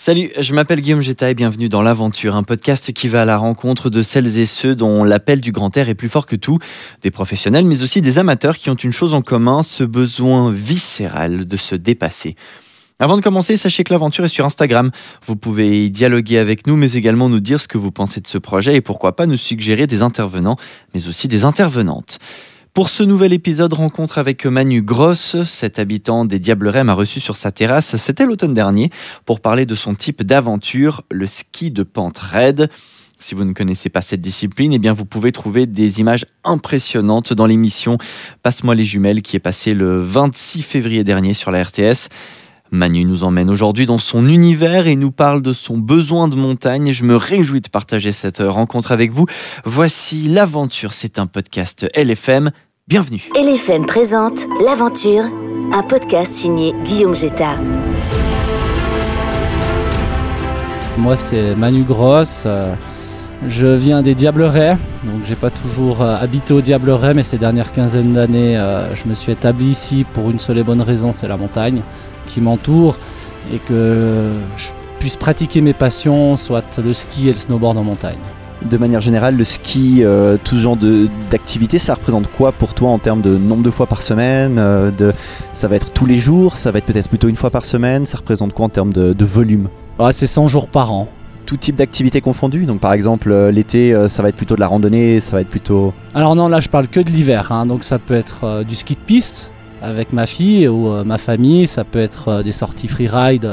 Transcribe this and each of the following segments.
Salut, je m'appelle Guillaume Jetta et bienvenue dans l'Aventure, un podcast qui va à la rencontre de celles et ceux dont l'appel du grand air est plus fort que tout, des professionnels mais aussi des amateurs qui ont une chose en commun, ce besoin viscéral de se dépasser. Avant de commencer, sachez que l'aventure est sur Instagram. Vous pouvez dialoguer avec nous, mais également nous dire ce que vous pensez de ce projet et pourquoi pas nous suggérer des intervenants, mais aussi des intervenantes. Pour ce nouvel épisode, rencontre avec Manu Gross, cet habitant des Diablerets m'a reçu sur sa terrasse, c'était l'automne dernier, pour parler de son type d'aventure, le ski de pente raide. Si vous ne connaissez pas cette discipline, eh bien vous pouvez trouver des images impressionnantes dans l'émission Passe-moi les jumelles qui est passée le 26 février dernier sur la RTS. Manu nous emmène aujourd'hui dans son univers et nous parle de son besoin de montagne. Je me réjouis de partager cette rencontre avec vous. Voici l'aventure, c'est un podcast LFM. Bienvenue. LFM présente L'Aventure, un podcast signé Guillaume Jetta. Moi, c'est Manu Gross. euh, Je viens des Diablerets, donc j'ai pas toujours euh, habité aux Diablerets, mais ces dernières quinzaines d'années, euh, je me suis établi ici pour une seule et bonne raison, c'est la montagne qui m'entoure et que je puisse pratiquer mes passions, soit le ski et le snowboard en montagne. De manière générale, le ski, euh, tout ce genre de- d'activité, ça représente quoi pour toi en termes de nombre de fois par semaine euh, de, Ça va être tous les jours, ça va être peut-être plutôt une fois par semaine, ça représente quoi en termes de, de volume? Ouais, c'est 100 jours par an. Tout type d'activité confondue, donc par exemple euh, l'été, ça va être plutôt de la randonnée, ça va être plutôt... Alors non, là je parle que de l'hiver, hein, donc ça peut être du ski de piste avec ma fille ou ma famille, ça peut être des sorties freeride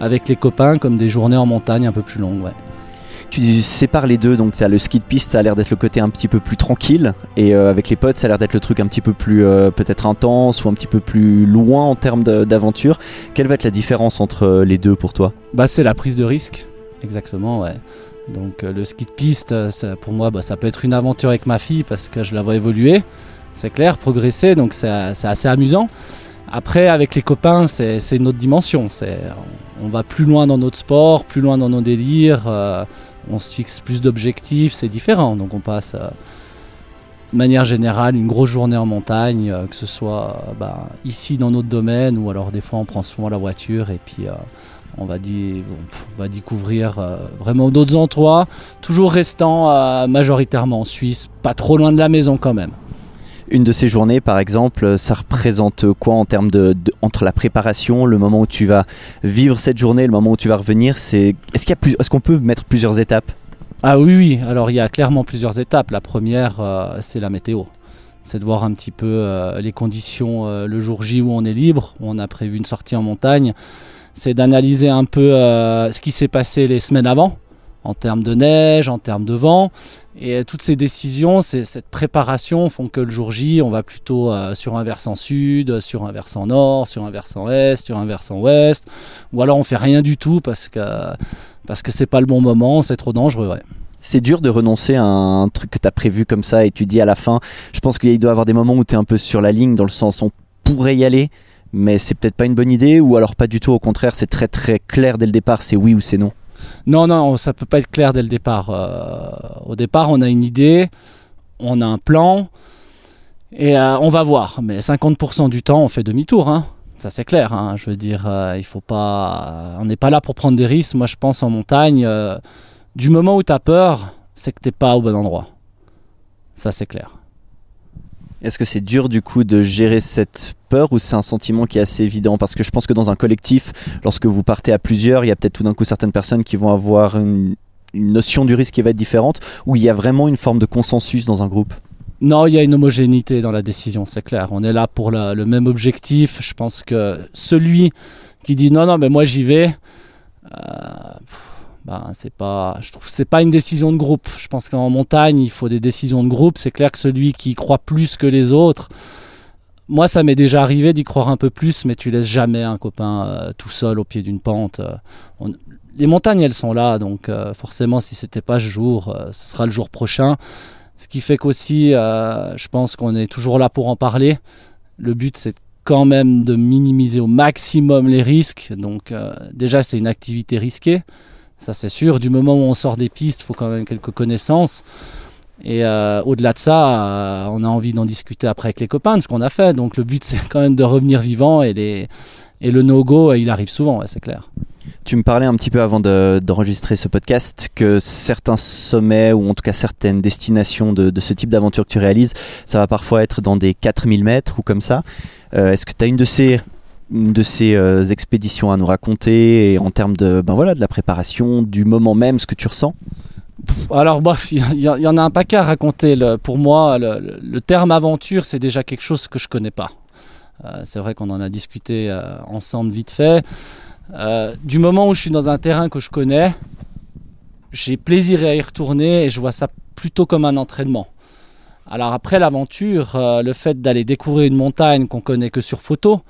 avec les copains, comme des journées en montagne un peu plus longues. ouais. Tu sépares les deux, donc tu as le ski de piste, ça a l'air d'être le côté un petit peu plus tranquille, et euh, avec les potes, ça a l'air d'être le truc un petit peu plus euh, peut-être intense ou un petit peu plus loin en termes d'aventure. Quelle va être la différence entre euh, les deux pour toi? Bah c'est la prise de risque, exactement. Donc le ski de piste, pour moi, bah, ça peut être une aventure avec ma fille parce que je la vois évoluer, c'est clair, progresser, donc c'est assez amusant. Après, avec les copains, c'est une autre dimension. On va plus loin dans notre sport, plus loin dans nos délires, on se fixe plus d'objectifs, c'est différent. Donc on passe, euh, de manière générale, une grosse journée en montagne, euh, que ce soit euh, bah, ici dans notre domaine ou alors des fois on prend souvent la voiture et puis... on va, découvrir vraiment d'autres endroits, toujours restant majoritairement en Suisse, pas trop loin de la maison quand même. Une de ces journées, par exemple, ça représente quoi en termes de, entre la préparation, le moment où tu vas vivre cette journée, le moment où tu vas revenir C'est est-ce qu'il y a est-ce qu'on peut mettre plusieurs étapes? Ah oui, oui, alors il y a clairement plusieurs étapes. La première, euh, c'est la météo. C'est de voir un petit peu euh, les conditions euh, le jour J où on est libre, où on a prévu une sortie en montagne. C'est d'analyser un peu ce qui s'est passé les semaines avant, en termes de neige, en termes de vent. Et toutes ces décisions, cette préparation font que le jour J, on va plutôt euh, sur un versant sud, sur un versant nord, sur un versant est, sur un versant ouest. Ou alors on fait rien du tout parce que parce que c'est pas le bon moment, c'est trop dangereux. C'est dur de renoncer à un truc que tu as prévu comme ça et tu dis à la fin, je pense qu'il doit y avoir des moments où tu es un peu sur la ligne, dans le sens on pourrait y aller, mais c'est peut-être pas une bonne idée, ou alors pas du tout, au contraire, c'est très très clair dès le départ, c'est oui ou c'est non. Non, non, ça peut pas être clair dès le départ. Euh, au départ, on a une idée, on a un plan, et euh, on va voir. Mais 50% du temps, on fait demi-tour. hein. Ça, c'est clair. hein. Je veux dire, euh, il faut pas. On n'est pas là pour prendre des risques. Moi, je pense en montagne, du moment où tu as peur, c'est que t'es pas au bon endroit. Ça, c'est clair. Est-ce que c'est dur du coup de gérer cette peur ou c'est un sentiment qui est assez évident? Parce que je pense que dans un collectif, lorsque vous partez à plusieurs, il y a peut-être tout d'un coup certaines personnes qui vont avoir une, notion du risque qui va être différente, ou il y a vraiment une forme de consensus dans un groupe? Non, il y a une homogénéité dans la décision, c'est clair. On est là pour le même objectif. Je pense que celui qui dit non, non, mais moi j'y vais, euh, ben, c'est pas, je trouve, c'est pas une décision de groupe. Je pense qu'en montagne, il faut des décisions de groupe. C'est clair que celui qui croit plus que les autres, moi, ça m'est déjà arrivé d'y croire un peu plus, mais tu laisses jamais un copain euh, tout seul au pied d'une pente. euh, les montagnes, elles sont là, donc euh, forcément, si c'était pas ce jour, ce sera le jour prochain. Ce qui fait qu'aussi, je pense qu'on est toujours là pour en parler. Le but, c'est quand même de minimiser au maximum les risques. Donc déjà, c'est une activité risquée. Ça, c'est sûr. Du moment où on sort des pistes, il faut quand même quelques connaissances. Et euh, au-delà de ça, euh, on a envie d'en discuter après avec les copains de ce qu'on a fait. Donc le but, c'est quand même de revenir vivant. Et, le no-go, il arrive souvent, c'est clair. Tu me parlais un petit peu avant d'enregistrer ce podcast que certains sommets ou en tout cas certaines destinations de, ce type d'aventure que tu réalises, ça va parfois être dans des 4000 mètres ou comme ça. Euh, est-ce que tu as une de ces, de ces euh, expéditions à nous raconter et en termes de, ben voilà, de la préparation, du moment même, ce que tu ressens? Alors, bof, il y, en a un paquet à raconter. pour moi, le, terme aventure, c'est déjà quelque chose que je connais pas. Euh, c'est vrai qu'on en a discuté ensemble vite fait. Euh, du moment où je suis dans un terrain que je connais, j'ai plaisir à y retourner et je vois ça plutôt comme un entraînement. Alors après l'aventure, euh, le fait d'aller découvrir une montagne qu'on connaît que sur photo,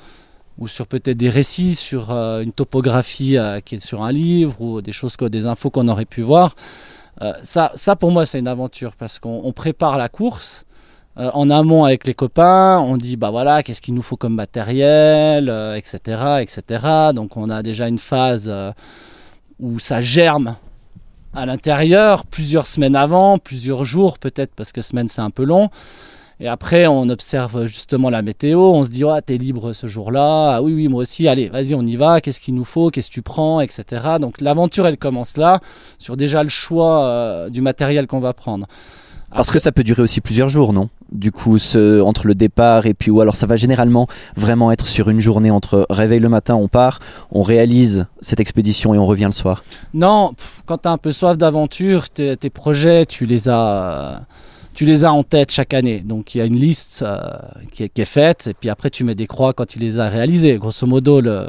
ou sur peut-être des récits, sur euh, une topographie qui est sur un livre, ou des choses, des infos qu'on aurait pu voir, ça, ça pour moi c'est une aventure parce qu'on prépare la course, euh, en amont avec les copains, on dit bah voilà, qu'est-ce qu'il nous faut comme matériel, etc., euh, etc. Donc on a déjà une phase euh, où ça germe à l'intérieur, plusieurs semaines avant, plusieurs jours peut-être, parce que semaine c'est un peu long. Et après, on observe justement la météo, on se dit, ouais, t'es libre ce jour-là, ah oui, oui, moi aussi, allez, vas-y, on y va, qu'est-ce qu'il nous faut, qu'est-ce que tu prends, etc. Donc l'aventure, elle commence là, sur déjà le choix du matériel qu'on va prendre. Parce que ça peut durer aussi plusieurs jours, non? Du coup, ce, entre le départ et puis ou alors ça va généralement vraiment être sur une journée entre réveil le matin, on part, on réalise cette expédition et on revient le soir? Non, quand tu as un peu soif d'aventure, tes, projets, tu les as tu les as en tête chaque année. Donc il y a une liste euh, qui, est, faite et puis après tu mets des croix quand tu les as réalisés. Grosso modo, le,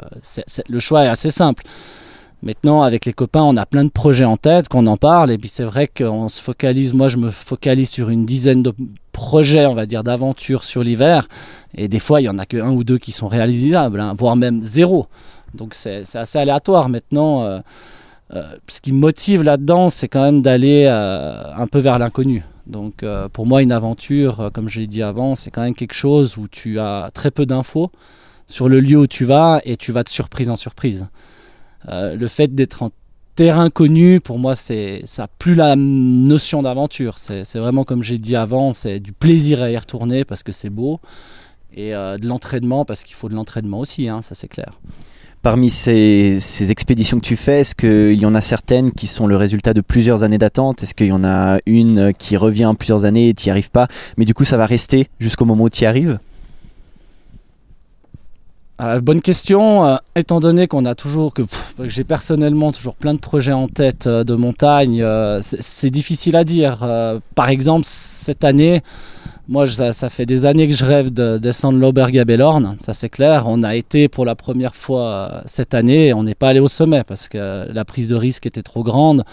choix est assez simple. Maintenant, avec les copains, on a plein de projets en tête, qu'on en parle, et puis c'est vrai qu'on se focalise, moi je me focalise sur une dizaine de projets, on va dire, d'aventures sur l'hiver, et des fois il y en a que un ou deux qui sont réalisables, hein, voire même zéro. Donc c'est assez aléatoire maintenant. Euh, euh, ce qui me motive là-dedans, c'est quand même d'aller un peu vers l'inconnu. Donc pour moi, une aventure, comme je l'ai dit avant, c'est quand même quelque chose où tu as très peu d'infos sur le lieu où tu vas et tu vas de surprise en surprise. Euh, le fait d'être en terrain connu, pour moi, c'est ça plus la notion d'aventure. C'est vraiment comme j'ai dit avant, c'est du plaisir à y retourner parce que c'est beau et euh, de l'entraînement parce qu'il faut de l'entraînement aussi, hein, ça c'est clair. Parmi ces, expéditions que tu fais, est-ce qu'il y en a certaines qui sont le résultat de plusieurs années d'attente? Est-ce qu'il y en a une qui revient plusieurs années et tu n'y arrives pas? Mais du coup, ça va rester jusqu'au moment où tu y arrives? Euh, bonne question. Euh, étant donné qu'on a toujours que, j'ai personnellement toujours plein de projets en tête euh, de montagne, c'est difficile à dire. par exemple, cette année, moi, ça, fait des années que je rêve de descendre l'Auberge à Bellorn, ça c'est clair. On a été pour la première fois cette année et on n'est pas allé au sommet parce que la prise de risque était trop grande.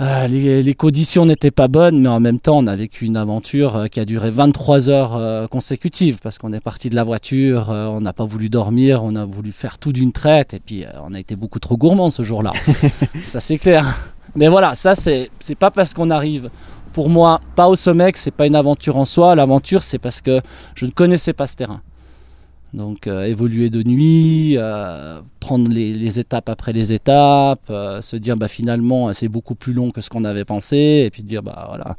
Euh, les, conditions n'étaient pas bonnes, mais en même temps, on a vécu une aventure euh, qui a duré 23 heures euh, consécutives parce qu'on est parti de la voiture, on n'a pas voulu dormir, on a voulu faire tout d'une traite et puis on a été beaucoup trop gourmand ce jour-là. ça, c'est clair. Mais voilà, ça, c'est pas parce qu'on arrive, pour moi, pas au sommet c'est pas une aventure en soi. L'aventure, c'est parce que je ne connaissais pas ce terrain. Donc euh, évoluer de nuit, euh, prendre les, étapes après les étapes, euh, se dire bah finalement c'est beaucoup plus long que ce qu'on avait pensé, et puis dire bah voilà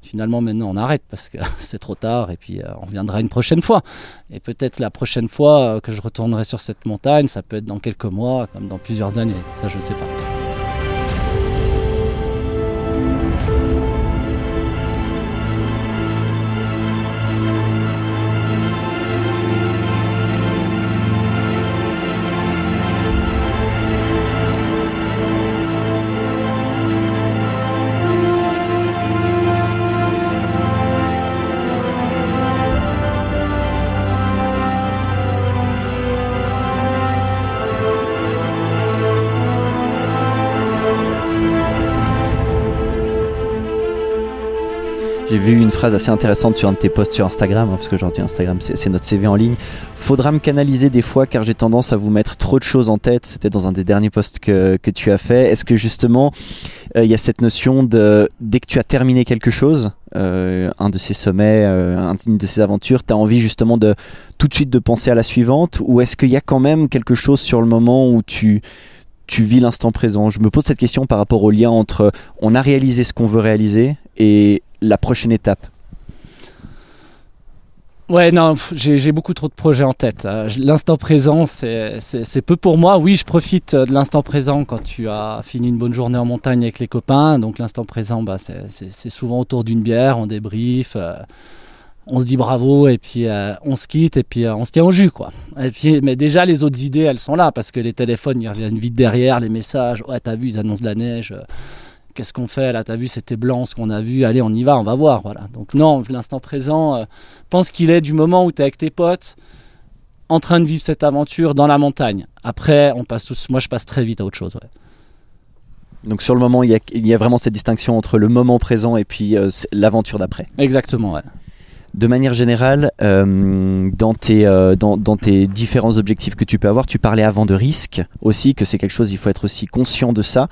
finalement maintenant on arrête parce que c'est trop tard et puis on reviendra une prochaine fois. Et peut-être la prochaine fois que je retournerai sur cette montagne, ça peut être dans quelques mois comme dans plusieurs années, ça je sais pas. Une phrase assez intéressante sur un de tes posts sur Instagram, hein, parce qu'aujourd'hui Instagram c'est notre CV en ligne. Faudra me canaliser des fois car j'ai tendance à vous mettre trop de choses en tête. C'était dans un des derniers posts que, que tu as fait. Est-ce que justement euh, il y a cette notion de dès que tu as terminé quelque chose, euh, un de ces sommets, euh, une de ces aventures, tu as envie justement de tout de suite de penser à la suivante? Ou est-ce qu'il y a quand même quelque chose sur le moment où tu tu vis l'instant présent Je me pose cette question par rapport au lien entre on a réalisé ce qu'on veut réaliser et la prochaine étape Ouais, non, j'ai beaucoup trop de projets en tête. Euh, l'instant présent, c'est peu pour moi. Oui, je profite de l'instant présent quand tu as fini une bonne journée en montagne avec les copains. Donc l'instant présent, bah, c'est souvent autour d'une bière, on débrief, euh, on se dit bravo et puis euh, on se quitte et puis on se tient au jus, quoi. Et puis, mais déjà, les autres idées, elles sont là parce que les téléphones, ils reviennent vite derrière, les messages. Ouais, t'as vu, ils annoncent de la neige qu'est-ce qu'on fait Là, t'as vu, c'était blanc ce qu'on a vu. Allez, on y va, on va voir. Voilà. Donc non, l'instant présent, euh, pense qu'il est du moment où tu es avec tes potes, en train de vivre cette aventure dans la montagne. Après, on passe tous. Moi, je passe très vite à autre chose. Donc sur le moment, il y, a, vraiment cette distinction entre le moment présent et puis euh, l'aventure d'après. Exactement, ouais de manière générale, euh, dans, tes, euh, dans, tes différents objectifs que tu peux avoir, tu parlais avant de risque aussi, que c'est quelque chose, il faut être aussi conscient de ça.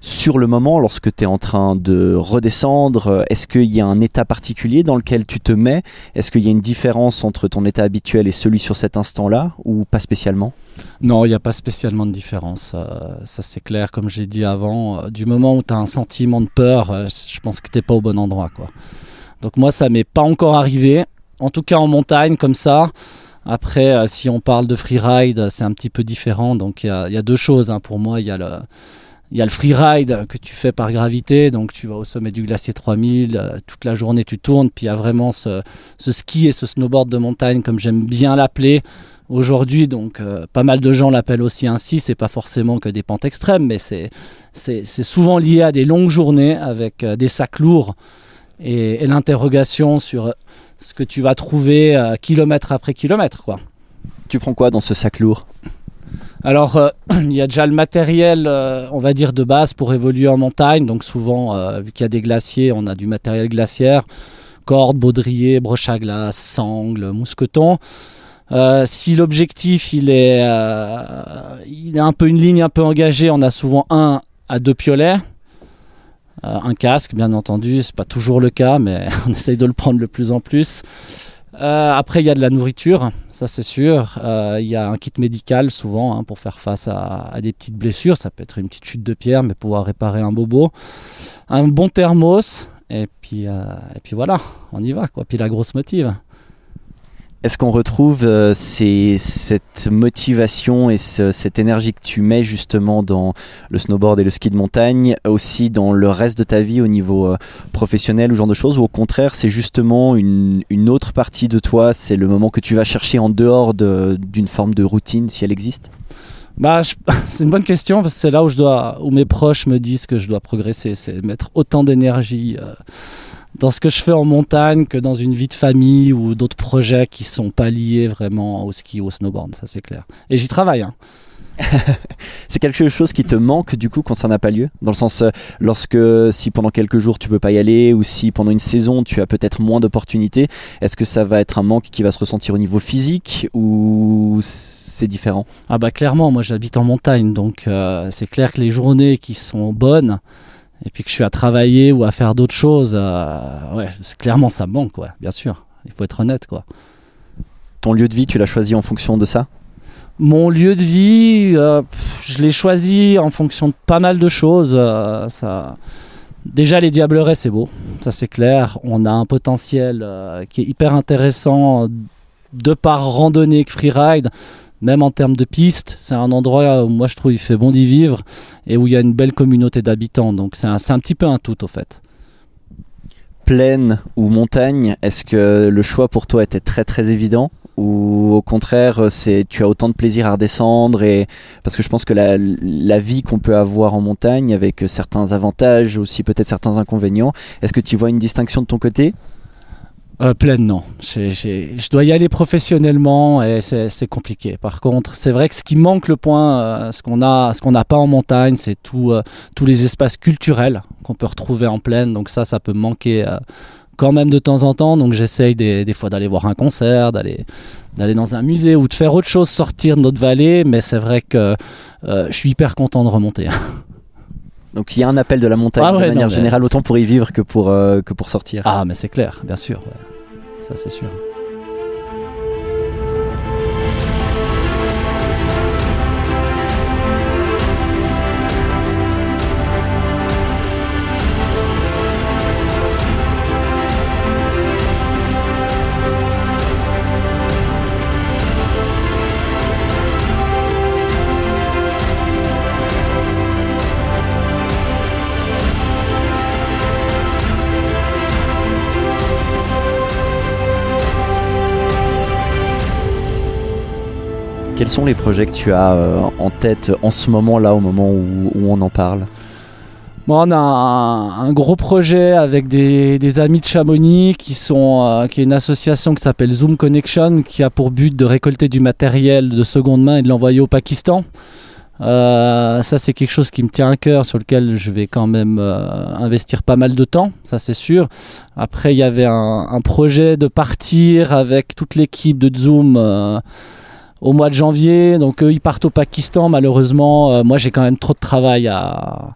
Sur le moment, lorsque tu es en train de redescendre, est-ce qu'il y a un état particulier dans lequel tu te mets? Est-ce qu'il y a une différence entre ton état habituel et celui sur cet instant-là ou pas spécialement? Non, il n'y a pas spécialement de différence. Euh, ça c'est clair, comme j'ai dit avant. du moment où tu as un sentiment de peur, je pense que tu n'es pas au bon endroit. quoi. Donc moi, ça m'est pas encore arrivé. En tout cas en montagne comme ça. Après, euh, si on parle de freeride, c'est un petit peu différent. Donc il y, a deux choses. Hein. Pour moi, il y a le... Freeride que tu fais par gravité, donc tu vas au sommet du glacier 3000, euh, toute la journée tu tournes, puis il y a vraiment ce, ski et ce snowboard de montagne, comme j'aime bien l'appeler aujourd'hui. Donc euh, pas mal de gens l'appellent aussi ainsi, c'est pas forcément que des pentes extrêmes, mais c'est souvent lié à des longues journées avec des sacs lourds et, l'interrogation sur ce que tu vas trouver euh, kilomètre après kilomètre. Quoi. Tu prends quoi dans ce sac lourd? Alors, euh, il y a déjà le matériel, euh, on va dire, de base pour évoluer en montagne. Donc, souvent, vu qu'il y a des glaciers, on a du matériel glaciaire cordes, baudrier, broche à glace, sangle, mousqueton. si l'objectif il est, il est un peu une ligne un peu engagée, on a souvent un à deux piolets. Euh, un casque, bien entendu, c'est pas toujours le cas, mais on essaye de le prendre de plus en plus. Euh, après, il y a de la nourriture, ça c'est sûr. Euh, il y a un kit médical souvent hein, pour faire face à, des petites blessures. Ça peut être une petite chute de pierre, mais pouvoir réparer un bobo. Un bon thermos, et puis, et puis voilà, on y va. Puis la grosse motive. Est-ce qu'on retrouve euh, cette motivation et cette énergie que tu mets justement dans le snowboard et le ski de montagne aussi dans le reste de ta vie au niveau euh, professionnel ou genre de choses Ou au contraire, c'est justement une, autre partie de toi, c'est le moment que tu vas chercher en dehors d'une forme de routine si elle existe? Bah, c'est une bonne question parce que c'est là où je dois, où mes proches me disent que je dois progresser, c'est mettre autant d'énergie. Euh, dans ce que je fais en montagne que dans une vie de famille ou d'autres projets qui sont pas liés vraiment au ski ou au snowboard, ça c'est clair. Et j'y travaille. Hein. c'est quelque chose qui te manque du coup quand ça n'a pas lieu? Dans le sens, euh, lorsque si pendant quelques jours tu peux pas y aller ou si pendant une saison tu as peut-être moins d'opportunités, est-ce que ça va être un manque qui va se ressentir au niveau physique ou c'est différent? Ah bah clairement, moi j'habite en montagne donc euh, c'est clair que les journées qui sont bonnes, et puis que je suis à travailler ou à faire d'autres choses, euh, ouais, clairement ça me manque, bien sûr. Il faut être honnête, quoi. Ton lieu de vie, tu l'as choisi en fonction de ça? Mon lieu de vie, euh, je l'ai choisi en fonction de pas mal de choses. Euh, ça... Déjà, les Diablerets, c'est beau, ça c'est clair. On a un potentiel qui est hyper intéressant de par randonnée que freeride même en termes de pistes, c'est un endroit où moi je trouve il fait bon d'y vivre et où il y a une belle communauté d'habitants. Donc c'est un, petit peu un tout au fait. Plaine ou montagne, est-ce que le choix pour toi était très très évident ou au contraire c'est tu as autant de plaisir à redescendre et parce que je pense que la, la vie qu'on peut avoir en montagne avec certains avantages aussi peut-être certains inconvénients est-ce que tu vois une distinction de ton côté? Euh, pleine, non. je dois y aller professionnellement et c'est compliqué. Par contre, c'est vrai que ce qui manque le point, euh, ce qu'on a, ce qu'on n'a pas en montagne, c'est euh, tous les espaces culturels qu'on peut retrouver en plaine. Donc ça, ça peut manquer quand même de temps en temps. Donc j'essaye des, des, fois d'aller voir un concert, d'aller d'aller dans un musée ou de faire autre chose, sortir de notre vallée. Mais c'est vrai que je suis hyper content de remonter. Donc il y a un appel de la montagne ah de manière générale, autant pour y vivre que pour, euh, que pour sortir. Ah, mais c'est clair, bien sûr. Ça, c'est sûr. Quels sont les projets que tu as euh, en tête en ce moment là, au moment où, on en parle? On a un, gros projet avec des, amis de Chamonix qui sont euh, qui est une association qui s'appelle Zoom Connection qui a pour but de récolter du matériel de seconde main et de l'envoyer au Pakistan. Euh, ça c'est quelque chose qui me tient à cœur, sur lequel je vais quand même investir pas mal de temps, ça c'est sûr. Après il y avait un, projet de partir avec toute l'équipe de Zoom au mois de janvier, donc eux ils partent au Pakistan malheureusement. Euh, moi j'ai quand même trop de travail à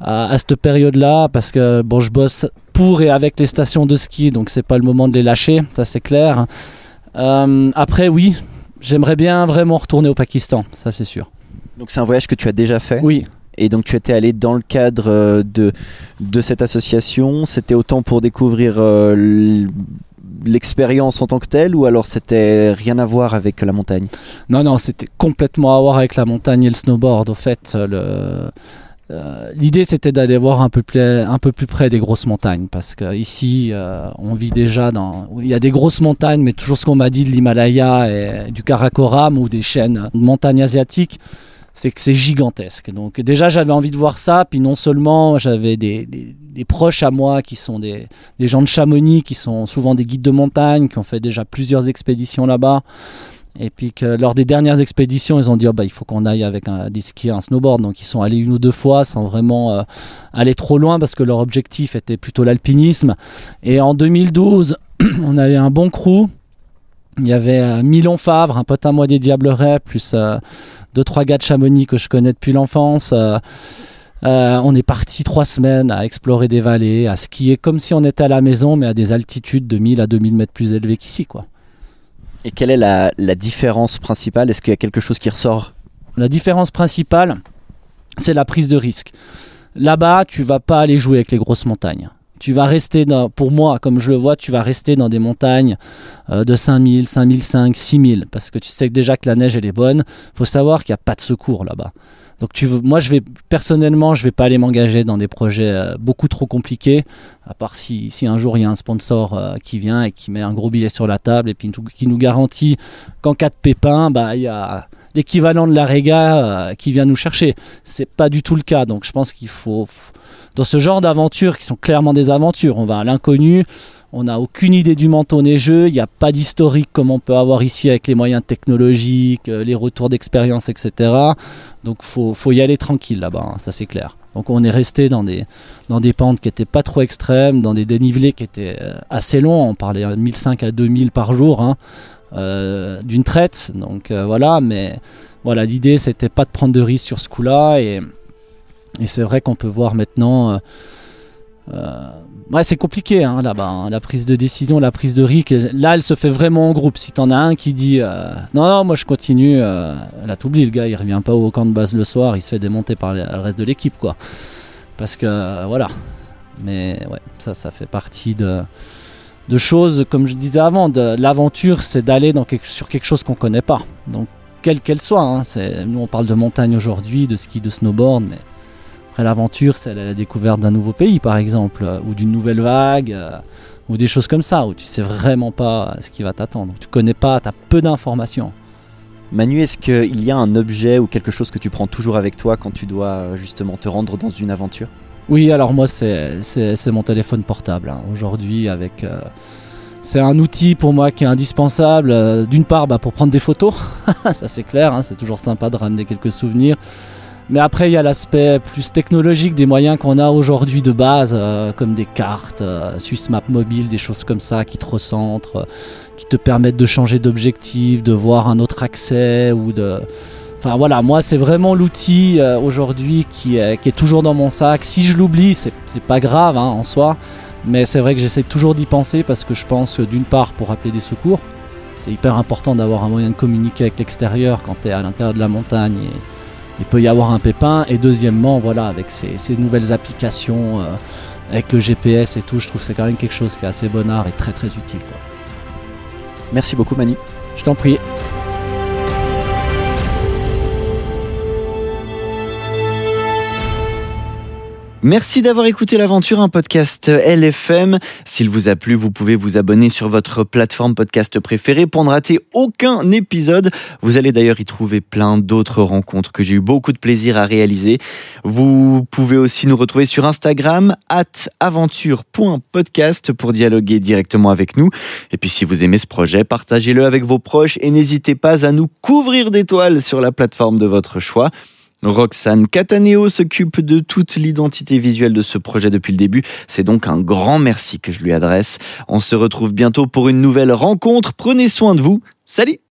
à, à cette période-là parce que bon, je bosse pour et avec les stations de ski, donc c'est pas le moment de les lâcher, ça c'est clair. Euh, après, oui, j'aimerais bien vraiment retourner au Pakistan, ça c'est sûr. Donc c'est un voyage que tu as déjà fait Oui. Et donc tu étais allé dans le cadre euh, de, de cette association, c'était autant pour découvrir euh, l'expérience en tant que telle ou alors c'était rien à voir avec la montagne? Non, non, c'était complètement à voir avec la montagne et le snowboard. Au fait, le, euh, L'idée c'était d'aller voir un peu, plus, un peu plus près des grosses montagnes parce qu'ici euh, on vit déjà dans. Il y a des grosses montagnes, mais toujours ce qu'on m'a dit de l'Himalaya et du Karakoram ou des chaînes de montagnes asiatiques, c'est que c'est gigantesque. Donc déjà j'avais envie de voir ça, puis non seulement j'avais des, des, proches à moi qui sont des, des gens de Chamonix, qui sont souvent des guides de montagne, qui ont fait déjà plusieurs expéditions là-bas. Et puis que lors des dernières expéditions, ils ont dit oh bah, il faut qu'on aille avec un, des skis, un snowboard. Donc ils sont allés une ou deux fois sans vraiment euh, aller trop loin parce que leur objectif était plutôt l'alpinisme. Et en 2012, on avait un bon crew. Il y avait euh, Milon Favre, un pote à moi des Diablerets, plus euh, deux trois gars de Chamonix que je connais depuis l'enfance. Euh, on est parti trois semaines à explorer des vallées, à skier comme si on était à la maison, mais à des altitudes de 1000 à 2000 mètres plus élevées qu'ici, quoi. Et quelle est la, la différence principale? Est-ce qu'il y a quelque chose qui ressort? La différence principale, c'est la prise de risque. Là-bas, tu vas pas aller jouer avec les grosses montagnes. Tu vas rester, dans, pour moi, comme je le vois, tu vas rester dans des montagnes euh, de 5000, 5005, 6000, parce que tu sais déjà que la neige elle est bonne. faut savoir qu'il n'y a pas de secours là-bas. Donc tu veux, moi je vais personnellement je vais pas aller m'engager dans des projets euh, beaucoup trop compliqués, à part si, si un jour il y a un sponsor euh, qui vient et qui met un gros billet sur la table et puis qui nous garantit qu'en cas de pépin, bah il y a l'équivalent de la euh, qui vient nous chercher. C'est pas du tout le cas, donc je pense qu'il faut dans ce genre d'aventures qui sont clairement des aventures, on va à l'inconnu. On n'a aucune idée du manteau neigeux, il n'y a pas d'historique comme on peut avoir ici avec les moyens technologiques, les retours d'expérience, etc. Donc faut, faut y aller tranquille là-bas, hein, ça c'est clair. Donc on est resté dans des, dans des pentes qui n'étaient pas trop extrêmes, dans des dénivelés qui étaient assez longs, on parlait de 1500 à 2000 par jour hein, euh, d'une traite. Donc euh, voilà, mais voilà, l'idée c'était pas de prendre de risques sur ce coup-là et, et c'est vrai qu'on peut voir maintenant... Euh, euh, ouais, c'est compliqué hein, là-bas, hein, la prise de décision, la prise de risque. Là, elle se fait vraiment en groupe. Si t'en as un qui dit euh, non, non, moi je continue, là t'oublies le gars, il revient pas au camp de base le soir, il se fait démonter par le reste de l'équipe, quoi. Parce que voilà. Mais ouais, ça, ça fait partie de, de choses, comme je disais avant, l'aventure, c'est d'aller sur quelque chose qu'on connaît pas. Donc, quelle qu'elle soit. Hein, nous, on parle de montagne aujourd'hui, de ski, de snowboard, mais après, l'aventure, c'est la découverte d'un nouveau pays, par exemple, euh, ou d'une nouvelle vague, euh, ou des choses comme ça, où tu sais vraiment pas ce qui va t'attendre. Tu connais pas, tu as peu d'informations. Manu, est-ce qu'il y a un objet ou quelque chose que tu prends toujours avec toi quand tu dois euh, justement te rendre dans une aventure? Oui, alors moi, c'est mon téléphone portable. Hein. Aujourd'hui, avec. Euh, c'est un outil pour moi qui est indispensable. Euh, D'une part, bah, pour prendre des photos, ça c'est clair, hein, c'est toujours sympa de ramener quelques souvenirs. Mais après, il y a l'aspect plus technologique des moyens qu'on a aujourd'hui de base, euh, comme des cartes, euh, Swiss Map Mobile, des choses comme ça qui te recentrent, euh, qui te permettent de changer d'objectif, de voir un autre accès ou de. Enfin voilà, moi c'est vraiment l'outil aujourd'hui qui, est- toujours dans mon sac. Si je l'oublie, c'est pas grave hein, en soi, mais c'est vrai que j'essaie toujours d'y penser parce que je pense que d'une part pour appeler des secours, c'est hyper important d'avoir un moyen de communiquer avec l'extérieur quand tu es à l'intérieur de la montagne il peut y avoir un pépin. Et deuxièmement, voilà, avec ces, ces nouvelles applications, euh, avec le GPS et tout, je trouve que c'est quand même quelque chose qui est assez bonnard et très très utile. quoi. Merci beaucoup, Manu. Je t'en prie. Merci d'avoir écouté l'aventure, un podcast LFM. S'il vous a plu, vous pouvez vous abonner sur votre plateforme podcast préférée pour ne rater aucun épisode. Vous allez d'ailleurs y trouver plein d'autres rencontres que j'ai eu beaucoup de plaisir à réaliser. Vous pouvez aussi nous retrouver sur Instagram, at aventure.podcast pour dialoguer directement avec nous. Et puis si vous aimez ce projet, partagez-le avec vos proches et n'hésitez pas à nous couvrir d'étoiles sur la plateforme de votre choix. Roxane Cataneo s'occupe de toute l'identité visuelle de ce projet depuis le début. C'est donc un grand merci que je lui adresse. On se retrouve bientôt pour une nouvelle rencontre. Prenez soin de vous. Salut